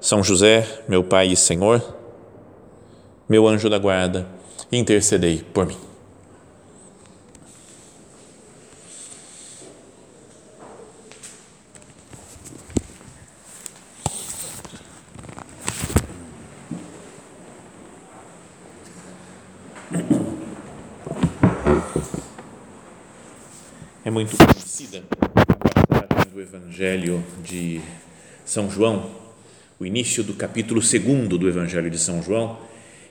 São José, meu Pai e Senhor, meu anjo da guarda, intercedei por mim. É muito conhecida do Evangelho de São João, o início do capítulo 2 do Evangelho de São João,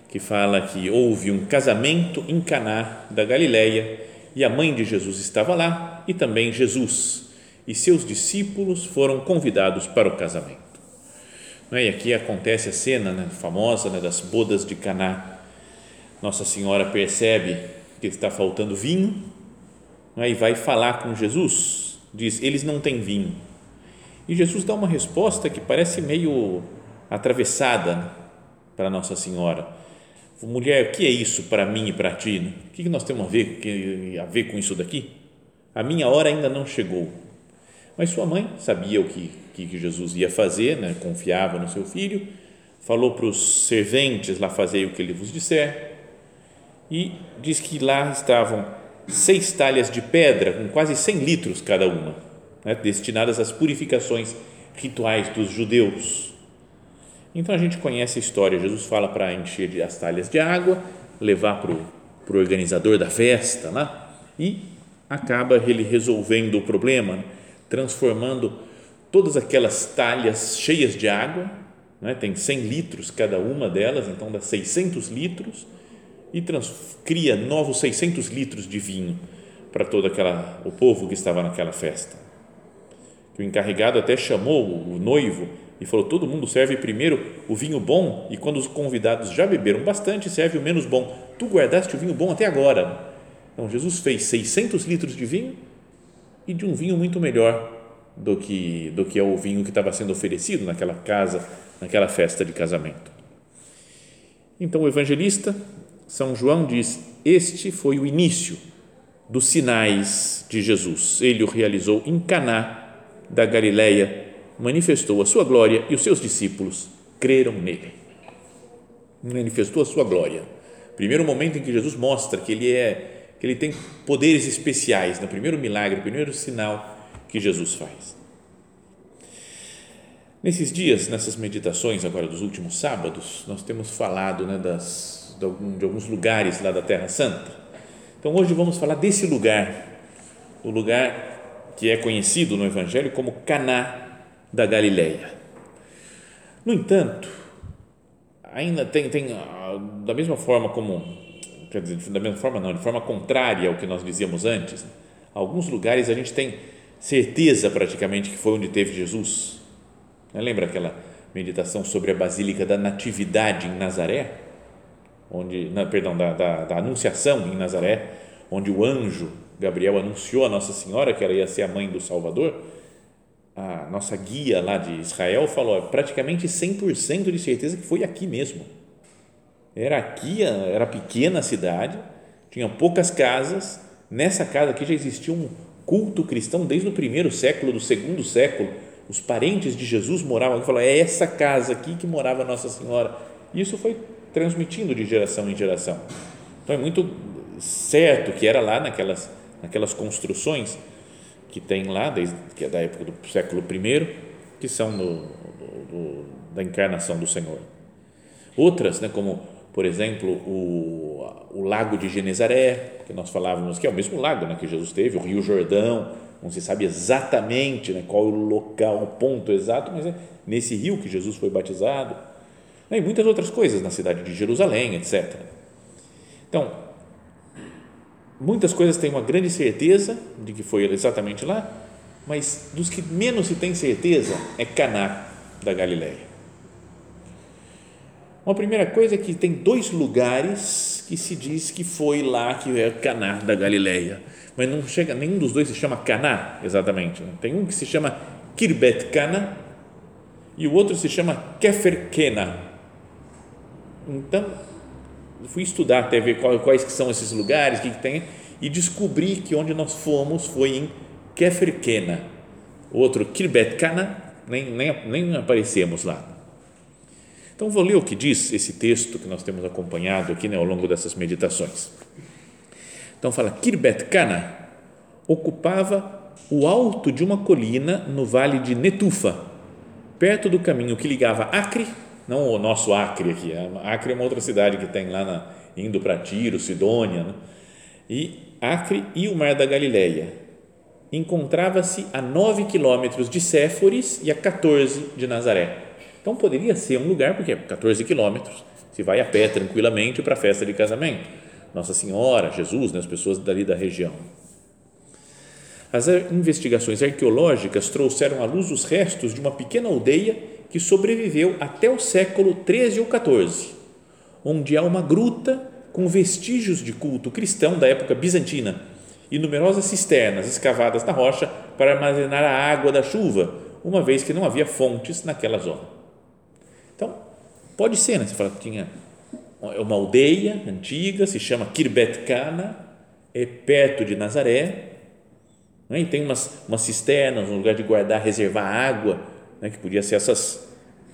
que fala que houve um casamento em Caná da Galileia e a mãe de Jesus estava lá e também Jesus e seus discípulos foram convidados para o casamento. E aqui acontece a cena né, famosa né, das bodas de Caná. Nossa Senhora percebe que está faltando vinho né, e vai falar com Jesus diz: Eles não têm vinho. E Jesus dá uma resposta que parece meio atravessada para Nossa Senhora. Mulher, o que é isso para mim e para ti? O que nós temos a ver, a ver com isso daqui? A minha hora ainda não chegou. Mas sua mãe sabia o que, que Jesus ia fazer, né? confiava no seu filho, falou para os serventes lá fazer o que ele vos disser e diz que lá estavam seis talhas de pedra com quase 100 litros cada uma, né, destinadas às purificações rituais dos judeus. Então a gente conhece a história. Jesus fala para encher as talhas de água, levar para o organizador da festa lá e acaba ele resolvendo o problema, transformando todas aquelas talhas cheias de água, né, tem 100 litros cada uma delas, então dá 600 litros e trans, cria novos 600 litros de vinho para todo aquela, o povo que estava naquela festa. Que o encarregado até chamou o noivo e falou: todo mundo serve primeiro o vinho bom e quando os convidados já beberam bastante, serve o menos bom. Tu guardaste o vinho bom até agora. Então Jesus fez 600 litros de vinho e de um vinho muito melhor do que do que é o vinho que estava sendo oferecido naquela casa, naquela festa de casamento. Então o evangelista são João diz: Este foi o início dos sinais de Jesus. Ele o realizou em Caná da Galileia, manifestou a sua glória e os seus discípulos creram nele. Manifestou a sua glória. Primeiro momento em que Jesus mostra que ele é que ele tem poderes especiais, no primeiro milagre, primeiro sinal que Jesus faz. Nesses dias, nessas meditações agora dos últimos sábados, nós temos falado né, das de, de alguns lugares lá da Terra Santa. Então hoje vamos falar desse lugar, o lugar que é conhecido no Evangelho como Caná da Galileia. No entanto, ainda tem, tem ah, da mesma forma como, quer dizer, da mesma forma não, de forma contrária ao que nós dizíamos antes, né? alguns lugares a gente tem certeza praticamente que foi onde teve Jesus. Lembra aquela meditação sobre a Basílica da Natividade em Nazaré? onde, perdão, da, da, da, anunciação em Nazaré, onde o anjo Gabriel anunciou a Nossa Senhora que ela ia ser a mãe do Salvador, a nossa guia lá de Israel falou praticamente 100% de certeza que foi aqui mesmo. Era aqui, era pequena a cidade, tinha poucas casas, nessa casa aqui já existia um culto cristão desde o primeiro século, do segundo século, os parentes de Jesus moravam aqui, falou, é essa casa aqui que morava Nossa Senhora. Isso foi transmitindo de geração em geração. Então é muito certo que era lá naquelas, naquelas construções que tem lá, desde que é da época do século I, que são do, do, do, da encarnação do Senhor. Outras, né, como por exemplo o, o lago de Genezaré, que nós falávamos que é o mesmo lago né, que Jesus teve, o Rio Jordão, não se sabe exatamente né, qual é o local, o ponto exato, mas é nesse rio que Jesus foi batizado e muitas outras coisas na cidade de Jerusalém, etc. Então, muitas coisas têm uma grande certeza de que foi exatamente lá, mas dos que menos se tem certeza é Caná, da Galileia. Uma primeira coisa é que tem dois lugares que se diz que foi lá que é Caná da Galileia, mas não chega nenhum dos dois se chama Caná exatamente. Né? Tem um que se chama Kirbet Cana e o outro se chama Kefer Kena. Então fui estudar até ver quais que são esses lugares, o que, que tem e descobri que onde nós fomos foi em Kefer Kena. O outro Kirbet Cana nem, nem, nem aparecemos lá então, vou ler o que diz esse texto que nós temos acompanhado aqui né, ao longo dessas meditações. Então, fala: Kirbet Kana ocupava o alto de uma colina no vale de Netufa, perto do caminho que ligava Acre, não o nosso Acre aqui, Acre é uma outra cidade que tem lá na, indo para Tiro, Sidônia, né? e Acre e o Mar da Galileia. Encontrava-se a 9 quilômetros de Séforis e a 14 de Nazaré então poderia ser um lugar, porque é 14 quilômetros, se vai a pé tranquilamente para a festa de casamento. Nossa Senhora, Jesus, né, as pessoas dali da região. As investigações arqueológicas trouxeram à luz os restos de uma pequena aldeia que sobreviveu até o século 13 ou 14, onde há uma gruta com vestígios de culto cristão da época bizantina e numerosas cisternas escavadas na rocha para armazenar a água da chuva, uma vez que não havia fontes naquela zona. Então, pode ser, né? Você fala que tinha uma aldeia antiga, se chama Kirbet Kana, é perto de Nazaré, né? e tem umas, umas cisternas, um lugar de guardar, reservar água, né? que podia ser essas,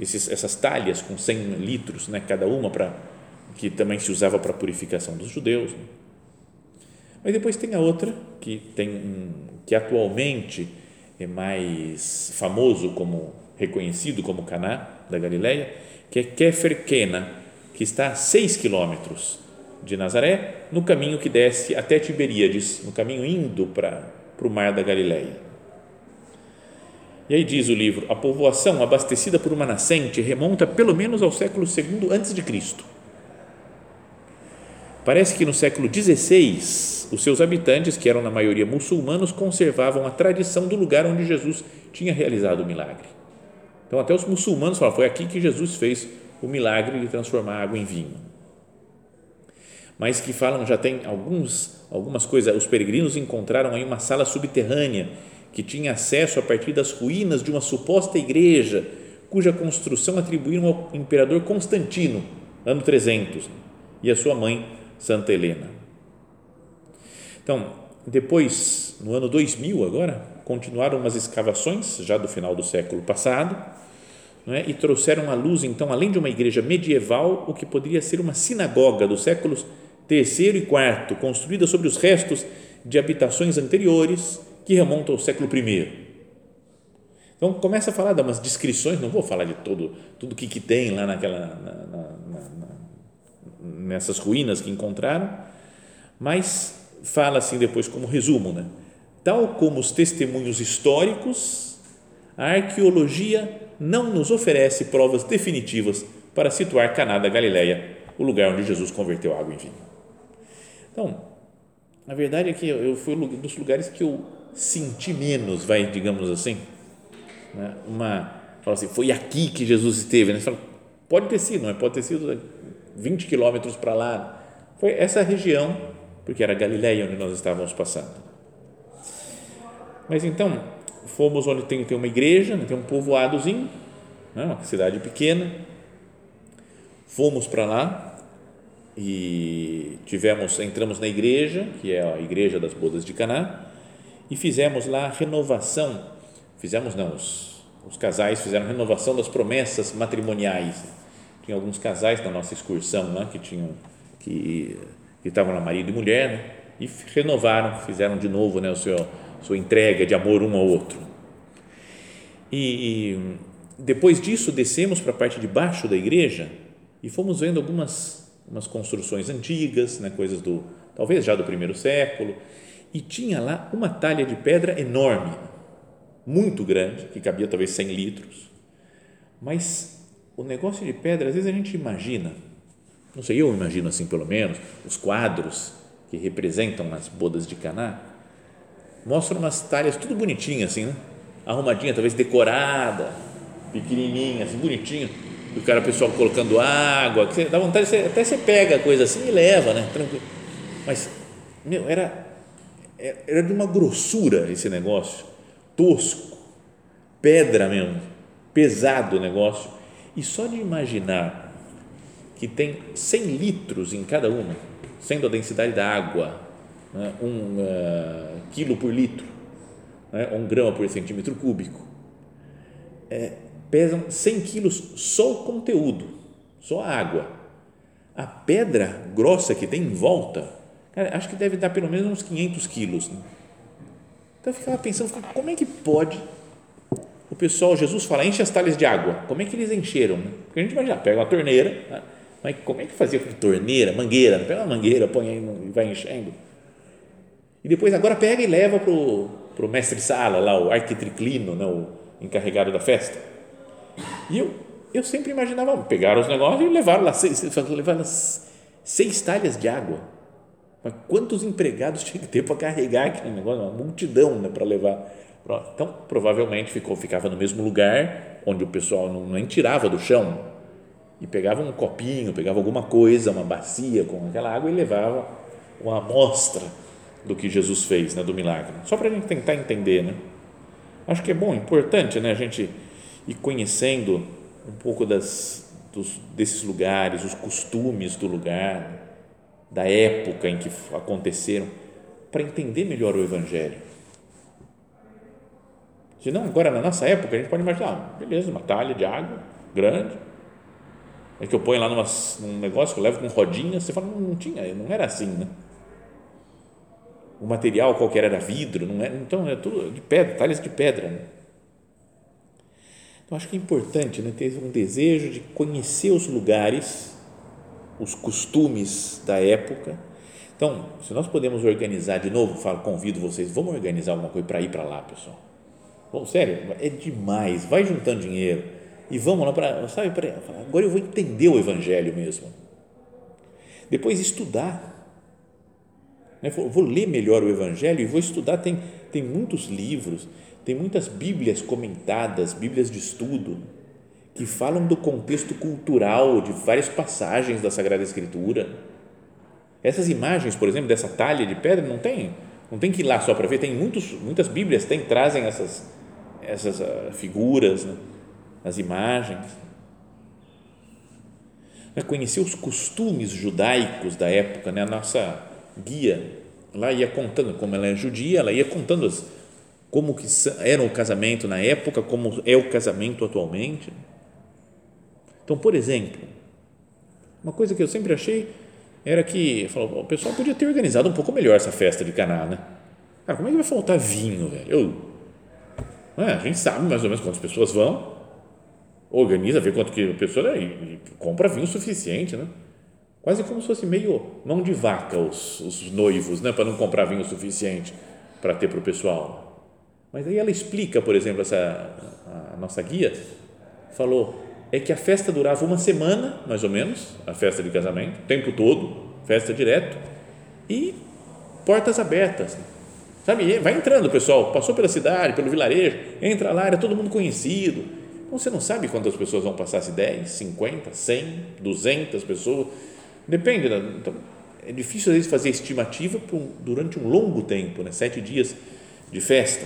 esses, essas talhas com 100 litros, né? cada uma, para que também se usava para a purificação dos judeus. Né? Mas depois tem a outra, que, tem, que atualmente é mais famoso como reconhecido como Caná da Galileia, que é Kefer Kena, que está a 6 quilômetros de Nazaré, no caminho que desce até Tiberíades, no caminho indo para, para o mar da Galileia. E aí diz o livro, a povoação abastecida por uma nascente remonta pelo menos ao século II antes de Cristo. Parece que no século XVI, os seus habitantes, que eram na maioria muçulmanos, conservavam a tradição do lugar onde Jesus tinha realizado o milagre. Então, até os muçulmanos falam, foi aqui que Jesus fez o milagre de transformar água em vinho. Mas que falam, já tem alguns, algumas coisas, os peregrinos encontraram aí uma sala subterrânea que tinha acesso a partir das ruínas de uma suposta igreja, cuja construção atribuíram ao imperador Constantino, ano 300, e a sua mãe, Santa Helena. Então, depois, no ano 2000 agora, continuaram umas escavações, já do final do século passado, é? e trouxeram à luz, então, além de uma igreja medieval, o que poderia ser uma sinagoga dos séculos terceiro e quarto, construída sobre os restos de habitações anteriores que remontam ao século I. Então começa a falar de umas descrições, não vou falar de todo tudo que, que tem lá naquela na, na, na, nessas ruínas que encontraram, mas fala assim depois como resumo, né? Tal como os testemunhos históricos, a arqueologia não nos oferece provas definitivas para situar Caná da Galileia, o lugar onde Jesus converteu água em vinho. Então, a verdade é que eu fui um dos lugares que eu senti menos, vai, digamos assim, né? uma, fala assim, foi aqui que Jesus esteve, né? Fala, pode ter sido, é? Pode ter sido 20 quilômetros para lá, foi essa região, porque era Galileia onde nós estávamos passando. Mas então, fomos onde tem, tem uma igreja, né, tem um povoadozinho, né, uma cidade pequena. Fomos para lá e tivemos, entramos na igreja, que é a igreja das bodas de Caná, e fizemos lá a renovação. Fizemos não, os, os casais fizeram renovação das promessas matrimoniais. Tinha alguns casais na nossa excursão lá que tinham que estavam lá marido e mulher, né, e renovaram, fizeram de novo, né, o seu sua entrega de amor um ao outro. E, e depois disso descemos para a parte de baixo da igreja e fomos vendo algumas umas construções antigas, né, coisas do talvez já do primeiro século, e tinha lá uma talha de pedra enorme, muito grande, que cabia talvez 100 litros. Mas o negócio de pedra, às vezes a gente imagina, não sei, eu imagino assim pelo menos, os quadros que representam as bodas de Caná, mostra umas talhas tudo bonitinha assim, né? arrumadinha, talvez decorada, pequenininha, assim, bonitinho, e o cara, o pessoal colocando água, que dá vontade, até você pega a coisa assim e leva, né? Tranquilo. Mas, meu, era, era de uma grossura esse negócio, tosco, pedra mesmo, pesado o negócio, e só de imaginar que tem 100 litros em cada uma, sendo a densidade da água, né, um uh, quilo por litro, né, um grama por centímetro cúbico, é, pesam 100 quilos só o conteúdo, só a água. A pedra grossa que tem em volta, cara, acho que deve dar pelo menos uns 500 quilos. Né? Então eu ficava pensando, como é que pode o pessoal, Jesus fala, enche as talhas de água. Como é que eles encheram? Né? Porque a gente imagina, pega uma torneira, né? mas como é que fazia com torneira, mangueira? Pega uma mangueira, põe aí e vai enchendo. E depois agora pega e leva para o mestre sala, lá, o arquitriclino, né, o encarregado da festa. E eu, eu sempre imaginava, pegaram os negócios e levaram lá seis, levaram seis talhas de água. Mas quantos empregados tinha que ter para carregar aquele negócio? Uma multidão né, para levar então, provavelmente ficou, ficava no mesmo lugar onde o pessoal não, nem tirava do chão e pegava um copinho, pegava alguma coisa, uma bacia com aquela água e levava uma amostra do que Jesus fez, né, do milagre. Só para a gente tentar entender, né? Acho que é bom, importante, né, a gente ir conhecendo um pouco das, dos, desses lugares, os costumes do lugar, da época em que aconteceram, para entender melhor o Evangelho se não, agora na nossa época, a gente pode imaginar, ah, beleza, uma talha de água grande, é que eu ponho lá numa, num negócio que eu levo com rodinhas, você fala, não, tinha, não era assim, né? O material qualquer era vidro, não era, então é tudo de pedra, talhas de pedra. Né? Então acho que é importante né, ter um desejo de conhecer os lugares, os costumes da época. Então, se nós podemos organizar de novo, falo, convido vocês, vamos organizar alguma coisa para ir para lá, pessoal Bom, sério, é demais. Vai juntando dinheiro e vamos lá para, sabe, pra, agora eu vou entender o Evangelho mesmo. Depois estudar. Né? Vou, vou ler melhor o Evangelho e vou estudar. Tem, tem muitos livros, tem muitas Bíblias comentadas, Bíblias de estudo, que falam do contexto cultural de várias passagens da Sagrada Escritura. Essas imagens, por exemplo, dessa talha de pedra, não tem, não tem que ir lá só para ver, tem muitos, muitas Bíblias tem, trazem essas, essas uh, figuras, né? as imagens. É conhecer os costumes judaicos da época, né? a nossa guia lá ia contando, como ela é judia, ela ia contando as, como que era o casamento na época, como é o casamento atualmente. Então, por exemplo, uma coisa que eu sempre achei era que o pessoal podia ter organizado um pouco melhor essa festa de Caná, né? Cara, como é que vai faltar vinho, velho? Eu, é, a gente sabe mais ou menos quantas pessoas vão, organiza, vê quanto que a pessoa e, e compra vinho suficiente, né? Quase como se fosse meio mão de vaca os, os noivos, né? Para não comprar vinho suficiente para ter para o pessoal. Mas aí ela explica, por exemplo, essa a nossa guia falou é que a festa durava uma semana, mais ou menos, a festa de casamento, o tempo todo, festa direto, e portas abertas. Sabe, vai entrando pessoal, passou pela cidade, pelo vilarejo, entra lá, era todo mundo conhecido. Então você não sabe quantas pessoas vão passar, se 10, 50, 100, 200 pessoas, depende. Então, é difícil às vezes fazer estimativa durante um longo tempo, né? sete dias de festa.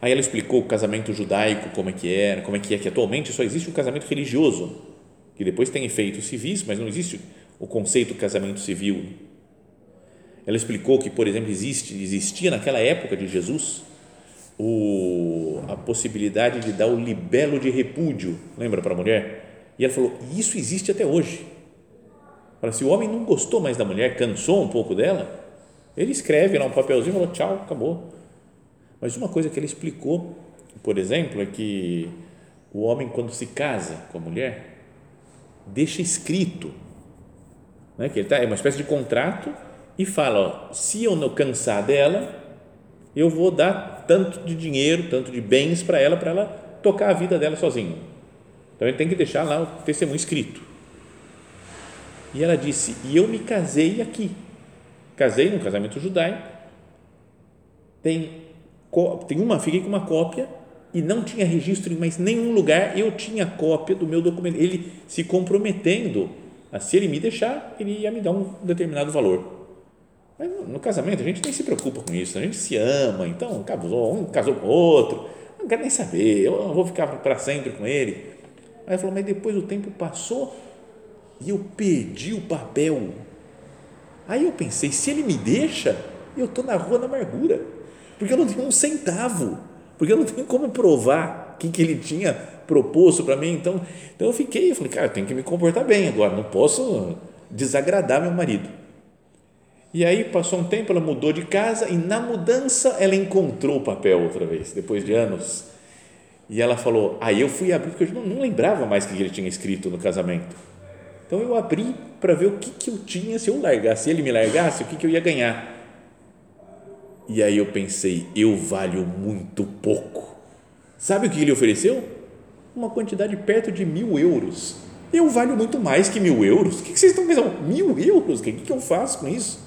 Aí ela explicou o casamento judaico, como é que era, como é que é, que atualmente só existe o casamento religioso, que depois tem efeitos civis, mas não existe o conceito casamento civil ela explicou que, por exemplo, existe, existia naquela época de Jesus o, a possibilidade de dar o libelo de repúdio, lembra para a mulher? E ela falou: Isso existe até hoje. Fala, se o homem não gostou mais da mulher, cansou um pouco dela, ele escreve lá um papelzinho e falou: Tchau, acabou. Mas uma coisa que ele explicou, por exemplo, é que o homem, quando se casa com a mulher, deixa escrito né, que ele tá, é uma espécie de contrato e fala: ó, se eu não cansar dela, eu vou dar tanto de dinheiro, tanto de bens para ela, para ela tocar a vida dela sozinha. Então ele tem que deixar lá o testemunho escrito. E ela disse: E eu me casei aqui. Casei num casamento judaico. Tem, tem uma, fiquei com uma cópia e não tinha registro em mais nenhum lugar, eu tinha cópia do meu documento. Ele se comprometendo a se ele me deixar, ele ia me dar um determinado valor. Mas no, casamento a gente nem se preocupa com isso, a gente se ama, então casou, um casou com o outro, não quero nem saber, eu vou ficar para sempre com ele. Aí ele falou, mas depois o tempo passou e eu perdi o papel. Aí eu pensei, se ele me deixa, eu estou na rua da amargura, porque eu não tenho um centavo, porque eu não tenho como provar o que, que ele tinha proposto para mim. Então, então eu fiquei, eu falei, cara, eu tenho que me comportar bem agora, não posso desagradar meu marido. E aí passou um tempo, ela mudou de casa e na mudança ela encontrou o papel outra vez, depois de anos. E ela falou: Aí ah, eu fui abrir, porque eu não, não lembrava mais o que ele tinha escrito no casamento. Então eu abri para ver o que, que eu tinha se eu largasse, se ele me largasse, o que, que eu ia ganhar. E aí eu pensei: eu valho muito pouco. Sabe o que ele ofereceu? Uma quantidade perto de mil euros. Eu valho muito mais que mil euros. O que, vocês estão pensando? Mil euros? O que, que eu faço com isso?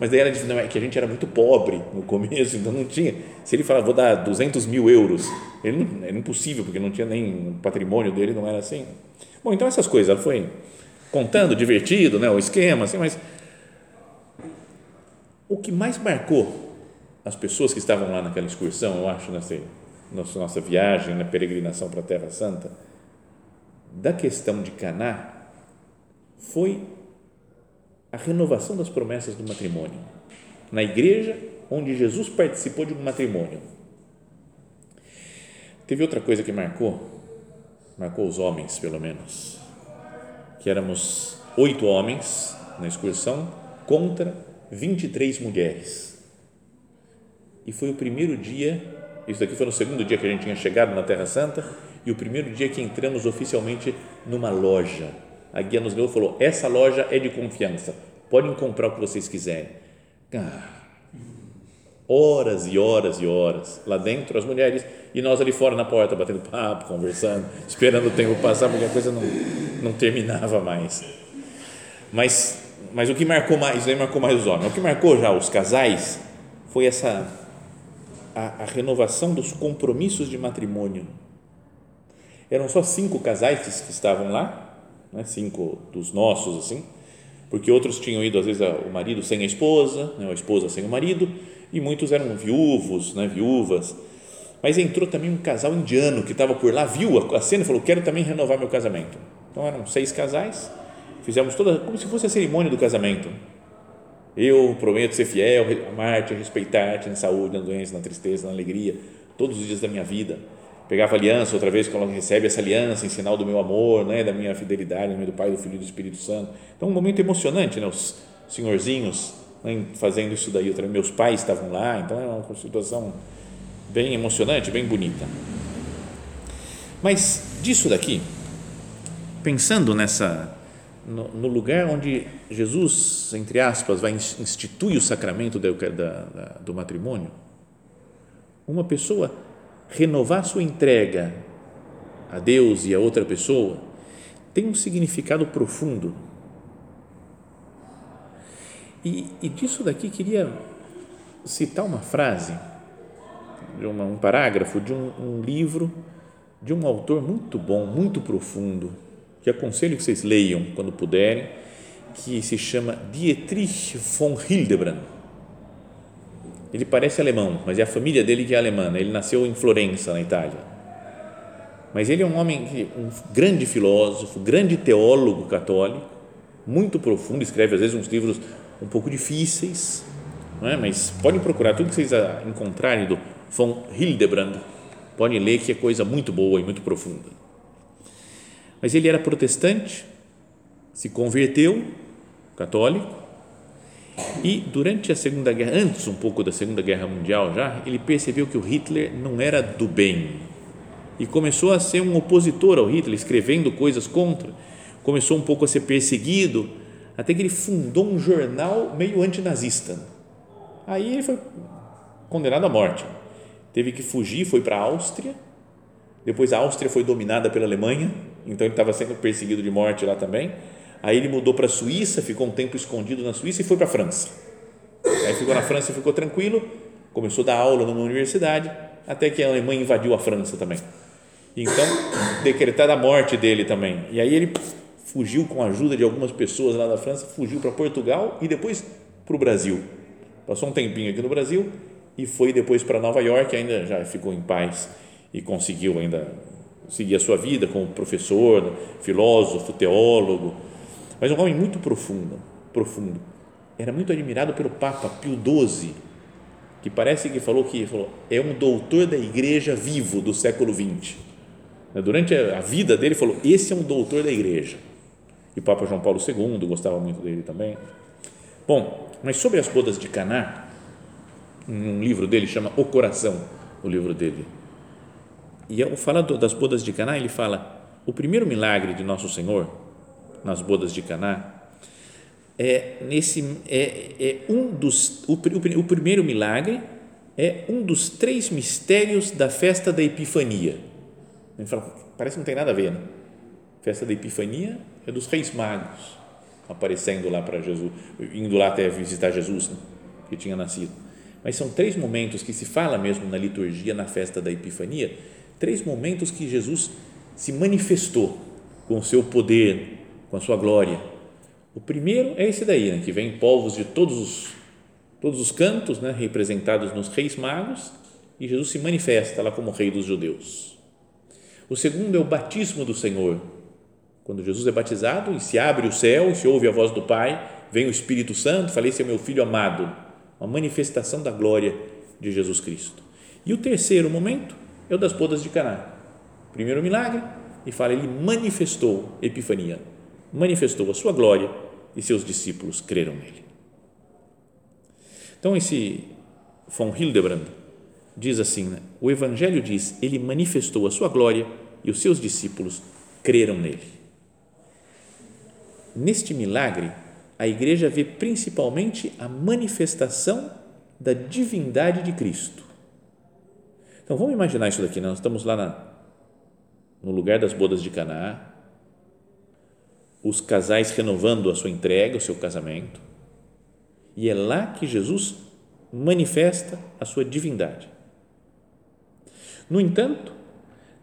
Mas daí disse, não, é que a gente era muito pobre no começo, então não tinha. Se ele falar, vou dar 200 mil euros, ele não, era impossível, porque não tinha nem o patrimônio dele, não era assim. Bom, então essas coisas, ela foi contando, divertido, né, o esquema, assim, mas o que mais marcou as pessoas que estavam lá naquela excursão, eu acho, nessa nossa, nossa viagem, na peregrinação para a Terra Santa, da questão de Caná, foi a renovação das promessas do matrimônio. Na igreja onde Jesus participou de um matrimônio. Teve outra coisa que marcou, marcou os homens, pelo menos, que éramos oito homens na excursão contra 23 mulheres. E foi o primeiro dia, isso daqui foi no segundo dia que a gente tinha chegado na Terra Santa, e o primeiro dia que entramos oficialmente numa loja a guia nos levou e falou: essa loja é de confiança, podem comprar o que vocês quiserem. Ah, horas e horas e horas lá dentro, as mulheres e nós ali fora na porta, batendo papo, conversando, esperando o tempo passar, porque a coisa não, não terminava mais. Mas, mas o que marcou mais, isso aí marcou mais os homens, o que marcou já os casais foi essa a, a renovação dos compromissos de matrimônio. Eram só cinco casais que estavam lá, né, cinco dos nossos assim, porque outros tinham ido às vezes o marido sem a esposa, né, a esposa sem o marido, e muitos eram viúvos, né, viúvas. Mas entrou também um casal indiano que estava por lá, viu a cena e falou: Quero também renovar meu casamento. Então eram seis casais, fizemos toda, como se fosse a cerimônia do casamento. Eu prometo ser fiel, amar-te, respeitar-te na saúde, na doença, na tristeza, na alegria, todos os dias da minha vida pegava aliança outra vez quando recebe essa aliança em sinal do meu amor, né, da minha fidelidade, do Pai, do Filho e do Espírito Santo. Então um momento emocionante, né, os senhorzinhos né, fazendo isso daí. Outra, meus pais estavam lá, então é uma situação bem emocionante, bem bonita. Mas disso daqui, pensando nessa no, no lugar onde Jesus, entre aspas, vai instituir o sacramento da, da, do matrimônio, uma pessoa renovar sua entrega a Deus e a outra pessoa tem um significado profundo. E, e disso daqui queria citar uma frase, de uma, um parágrafo de um, um livro de um autor muito bom, muito profundo, que aconselho que vocês leiam quando puderem, que se chama Dietrich von Hildebrand ele parece alemão, mas é a família dele que é alemã. Né? Ele nasceu em Florença, na Itália. Mas ele é um homem, um grande filósofo, grande teólogo católico, muito profundo, escreve às vezes uns livros um pouco difíceis, é? mas podem procurar tudo que vocês encontrarem do von Hildebrand, podem ler que é coisa muito boa e muito profunda. Mas ele era protestante, se converteu, católico, e durante a Segunda Guerra, antes um pouco da Segunda Guerra Mundial já, ele percebeu que o Hitler não era do bem e começou a ser um opositor ao Hitler, escrevendo coisas contra. Começou um pouco a ser perseguido, até que ele fundou um jornal meio antinazista. Aí ele foi condenado à morte. Teve que fugir, foi para a Áustria. Depois a Áustria foi dominada pela Alemanha, então ele estava sendo perseguido de morte lá também Aí ele mudou para a Suíça, ficou um tempo escondido na Suíça e foi para a França. Aí ficou na França, ficou tranquilo, começou a dar aula numa universidade, até que a Alemanha invadiu a França também. Então, decretada a morte dele também. E aí ele fugiu com a ajuda de algumas pessoas lá da França, fugiu para Portugal e depois para o Brasil. Passou um tempinho aqui no Brasil e foi depois para Nova York, ainda já ficou em paz e conseguiu ainda seguir a sua vida como professor, filósofo, teólogo, mas um homem muito profundo, profundo. Era muito admirado pelo Papa Pio XII, que parece que falou que falou, é um doutor da igreja vivo do século XX. Durante a vida dele, falou: esse é um doutor da igreja. E o Papa João Paulo II gostava muito dele também. Bom, mas sobre as bodas de Caná, um livro dele chama O Coração, o livro dele. E ao falar das bodas de Caná, ele fala: o primeiro milagre de nosso Senhor nas bodas de Caná é nesse é, é um dos o, o, o primeiro milagre é um dos três mistérios da festa da Epifania. Ele fala, parece que não tem nada a ver, né? Festa da Epifania é dos Reis Magos aparecendo lá para Jesus, indo lá até visitar Jesus, né? que tinha nascido. Mas são três momentos que se fala mesmo na liturgia, na festa da Epifania, três momentos que Jesus se manifestou com o seu poder, com a sua glória. O primeiro é esse daí, né, que vem povos de todos os, todos os cantos, né, representados nos reis magos, e Jesus se manifesta lá como rei dos judeus. O segundo é o batismo do Senhor, quando Jesus é batizado e se abre o céu, e se ouve a voz do Pai, vem o Espírito Santo, falei, esse é meu filho amado, uma manifestação da glória de Jesus Cristo. E o terceiro momento é o das bodas de Caná. Primeiro milagre, e fala, ele manifestou, Epifania, manifestou a sua glória e seus discípulos creram nele. Então, esse von Hildebrand diz assim: né? o Evangelho diz, ele manifestou a sua glória e os seus discípulos creram nele. Neste milagre, a igreja vê principalmente a manifestação da divindade de Cristo. Então vamos imaginar isso daqui, né? nós estamos lá na, no lugar das bodas de Caná, os casais renovando a sua entrega, o seu casamento, e é lá que Jesus manifesta a sua divindade. No entanto,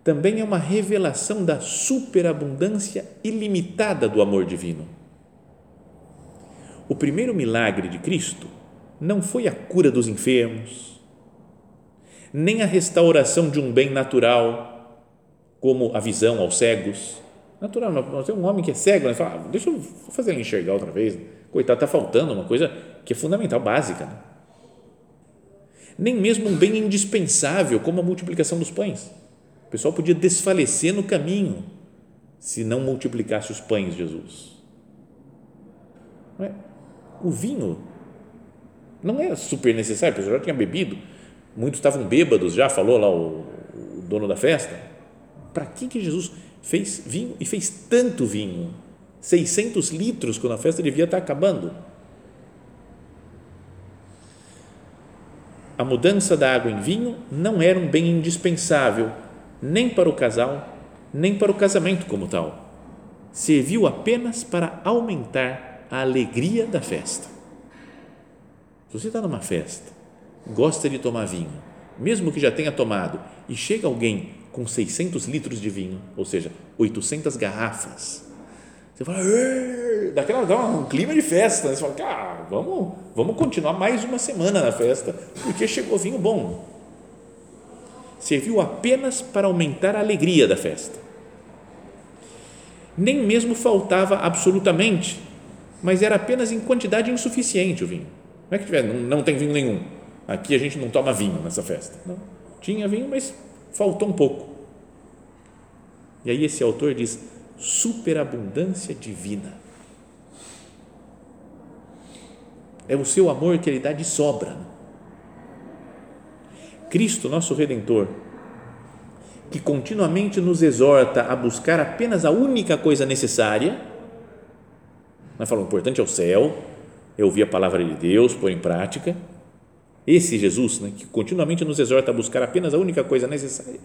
também é uma revelação da superabundância ilimitada do amor divino. O primeiro milagre de Cristo não foi a cura dos enfermos, nem a restauração de um bem natural, como a visão aos cegos. Natural, nós temos um homem que é cego, né? fala, ah, deixa eu fazer ele enxergar outra vez. Coitado, está faltando uma coisa que é fundamental, básica. Né? Nem mesmo um bem indispensável, como a multiplicação dos pães o pessoal podia desfalecer no caminho se não multiplicasse os pães, Jesus. É? O vinho não é super necessário, o pessoal já tinha bebido, muitos estavam bêbados já, falou lá o, o dono da festa. Para que, que Jesus fez vinho e fez tanto vinho? 600 litros quando a festa devia estar acabando. A mudança da água em vinho não era um bem indispensável nem para o casal, nem para o casamento como tal. Serviu apenas para aumentar a alegria da festa. Se você está numa festa, gosta de tomar vinho, mesmo que já tenha tomado, e chega alguém com 600 litros de vinho, ou seja, 800 garrafas, você fala, daquela dá um clima de festa, né? você fala, cara, vamos, vamos continuar mais uma semana na festa, porque chegou vinho bom serviu apenas para aumentar a alegria da festa. Nem mesmo faltava absolutamente, mas era apenas em quantidade insuficiente o vinho. Não é que tiver, não, não tem vinho nenhum. Aqui a gente não toma vinho nessa festa. Não. Tinha vinho, mas faltou um pouco. E aí esse autor diz: superabundância divina. É o seu amor que ele dá de sobra. Cristo, nosso Redentor, que continuamente nos exorta a buscar apenas a única coisa necessária, nós falamos, o importante é o céu, é ouvir a palavra de Deus, pôr em prática. Esse Jesus, né, que continuamente nos exorta a buscar apenas a única coisa necessária,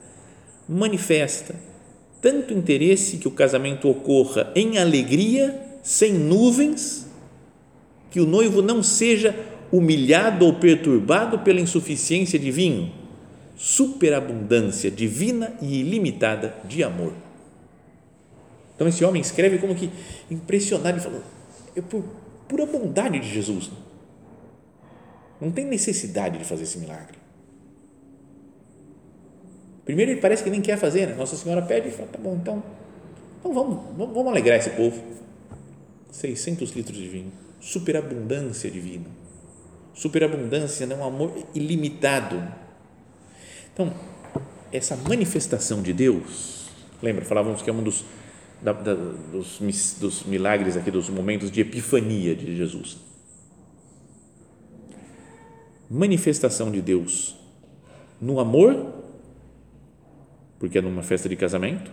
manifesta tanto interesse que o casamento ocorra em alegria, sem nuvens, que o noivo não seja humilhado ou perturbado pela insuficiência de vinho, superabundância divina e ilimitada de amor. Então esse homem escreve como que impressionado e falou, é por pura bondade de Jesus. Não tem necessidade de fazer esse milagre. Primeiro ele parece que nem quer fazer, né? Nossa Senhora pede e fala, tá bom, então, então vamos, vamos, alegrar esse povo. 600 litros de vinho, superabundância divina, superabundância, né? um amor ilimitado. Então, essa manifestação de Deus, lembra, falávamos que é um dos, da, da, dos, dos milagres aqui, dos momentos de epifania de Jesus. Manifestação de Deus no amor, porque é numa festa de casamento,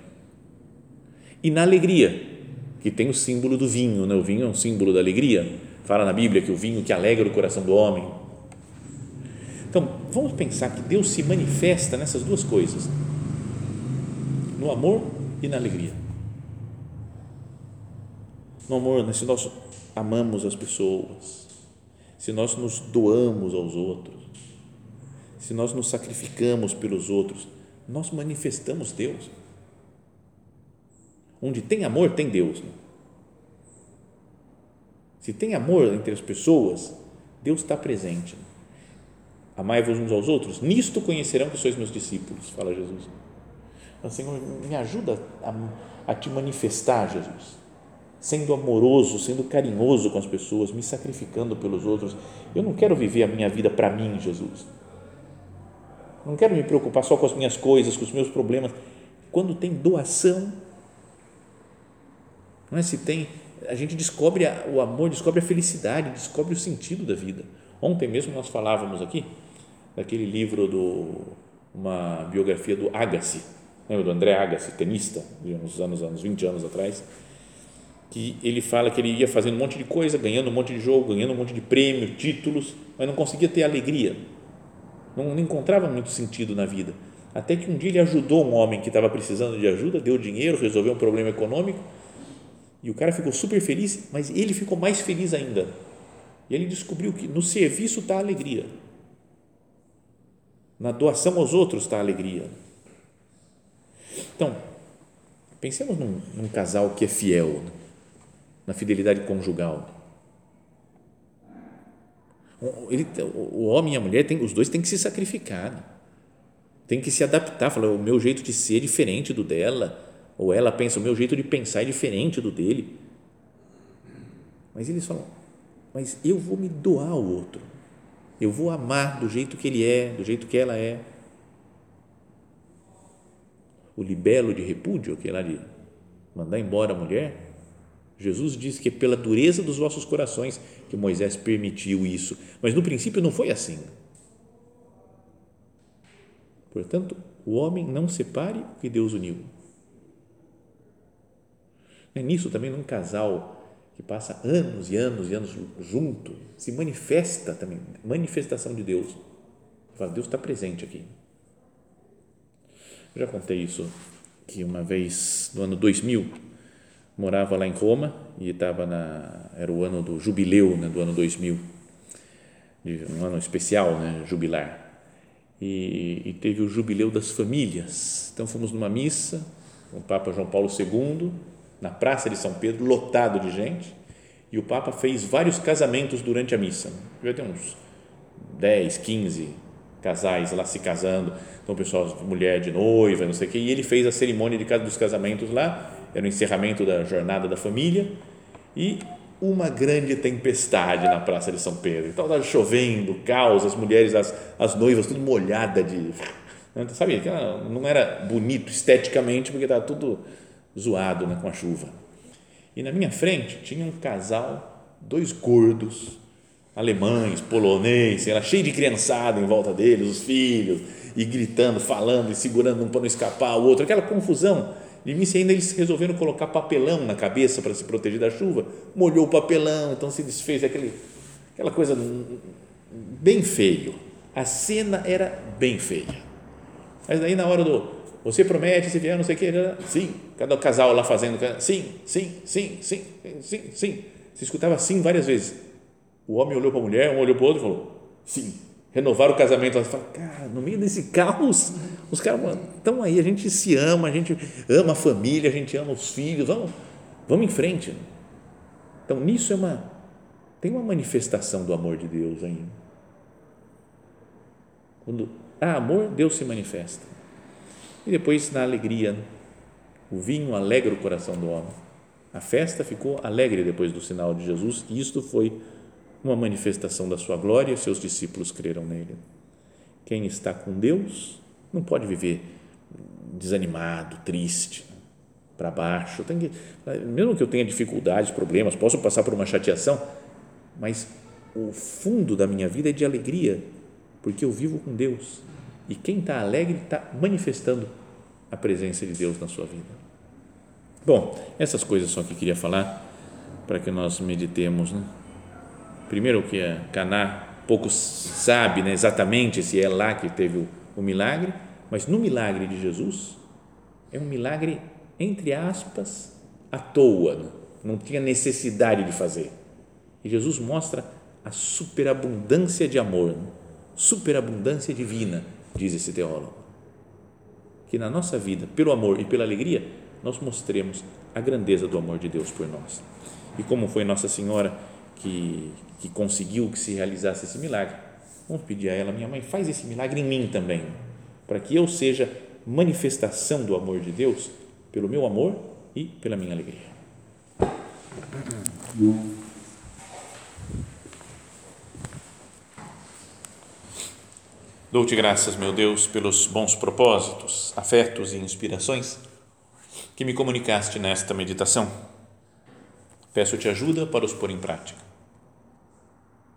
e na alegria, que tem o símbolo do vinho, né? o vinho é um símbolo da alegria, fala na Bíblia que o vinho que alegra o coração do homem. Então, vamos pensar que Deus se manifesta nessas duas coisas, no amor e na alegria. No amor, né? se nós amamos as pessoas, se nós nos doamos aos outros, se nós nos sacrificamos pelos outros, nós manifestamos Deus. Onde tem amor, tem Deus. Né? Se tem amor entre as pessoas, Deus está presente. Né? Amai-vos uns aos outros, nisto conhecerão que sois meus discípulos, fala Jesus. Então, Senhor, me ajuda a, a te manifestar, Jesus, sendo amoroso, sendo carinhoso com as pessoas, me sacrificando pelos outros. Eu não quero viver a minha vida para mim, Jesus. Não quero me preocupar só com as minhas coisas, com os meus problemas. Quando tem doação, não é? Se tem, a gente descobre o amor, descobre a felicidade, descobre o sentido da vida. Ontem mesmo nós falávamos aqui daquele livro do uma biografia do Agassi, lembra do André Agassi, tenista, de uns anos, uns 20 anos atrás, que ele fala que ele ia fazendo um monte de coisa, ganhando um monte de jogo, ganhando um monte de prêmio, títulos, mas não conseguia ter alegria. Não, não encontrava muito sentido na vida. Até que um dia ele ajudou um homem que estava precisando de ajuda, deu dinheiro, resolveu um problema econômico e o cara ficou super feliz, mas ele ficou mais feliz ainda. E ele descobriu que no serviço está a alegria. Na doação aos outros está a alegria. Então, pensemos num, num casal que é fiel, na fidelidade conjugal. Ele, o homem e a mulher, tem, os dois têm que se sacrificar, tem que se adaptar. Falar, o meu jeito de ser é diferente do dela ou ela pensa, o meu jeito de pensar é diferente do dele. Mas eles falam, mas eu vou me doar ao outro. Eu vou amar do jeito que ele é, do jeito que ela é. O libelo de repúdio, que é lá de mandar embora a mulher, Jesus diz que é pela dureza dos vossos corações que Moisés permitiu isso. Mas no princípio não foi assim. Portanto, o homem não separe o que Deus uniu. É nisso também num casal que passa anos e anos e anos junto, se manifesta também, manifestação de Deus. Fala, Deus está presente aqui. Eu já contei isso, que uma vez, no ano 2000, morava lá em Roma e estava na, era o ano do jubileu, né, do ano 2000, um ano especial, né, jubilar. E, e teve o jubileu das famílias. Então fomos numa missa com o Papa João Paulo II na Praça de São Pedro, lotado de gente, e o Papa fez vários casamentos durante a missa. Já tem uns 10, 15 casais lá se casando, então o pessoal, mulher de noiva, não sei o quê, e ele fez a cerimônia de dos casamentos lá, era o encerramento da jornada da família, e uma grande tempestade na Praça de São Pedro. Então estava chovendo, caos, as mulheres, as, as noivas, tudo molhada de. Sabe, não era bonito esteticamente, porque estava tudo zoado né, com a chuva. E na minha frente tinha um casal, dois gordos, alemães, polonês, lá, cheio de criançada em volta deles, os filhos, e gritando, falando, e segurando um para não escapar, o outro, aquela confusão. De mim, ainda eles resolveram colocar papelão na cabeça para se proteger da chuva, molhou o papelão, então se desfez aquele, aquela coisa bem feio. A cena era bem feia. Mas daí, na hora do você promete se vier, não sei o que. Sim. Cada casal lá fazendo. Sim, sim, sim, sim, sim, sim. Se escutava sim várias vezes. O homem olhou para a mulher, um olhou para o outro e falou: Sim. Renovar o casamento. Ela fala, cara, no meio desse caos, os caras estão aí, a gente se ama, a gente ama a família, a gente ama os filhos, vamos, vamos em frente. Então, nisso é uma, tem uma manifestação do amor de Deus ainda. Quando há amor, Deus se manifesta. E depois, na alegria, o vinho alegra o coração do homem. A festa ficou alegre depois do sinal de Jesus, e isto foi uma manifestação da sua glória e seus discípulos creram nele. Quem está com Deus não pode viver desanimado, triste, para baixo. Que, mesmo que eu tenha dificuldades, problemas, posso passar por uma chateação, mas o fundo da minha vida é de alegria, porque eu vivo com Deus. E quem está alegre está manifestando a presença de Deus na sua vida. Bom, essas coisas só que queria falar para que nós meditemos. Né? Primeiro que a Caná pouco sabe né, exatamente se é lá que teve o, o milagre, mas no milagre de Jesus é um milagre entre aspas à toa, né? não tinha necessidade de fazer. E Jesus mostra a superabundância de amor, né? superabundância divina, diz esse teólogo. Que na nossa vida, pelo amor e pela alegria, nós mostremos a grandeza do amor de Deus por nós. E como foi Nossa Senhora que, que conseguiu que se realizasse esse milagre, vamos pedir a ela, minha mãe, faz esse milagre em mim também, para que eu seja manifestação do amor de Deus pelo meu amor e pela minha alegria. Dou-te graças, meu Deus, pelos bons propósitos, afetos e inspirações que me comunicaste nesta meditação. Peço-te ajuda para os pôr em prática.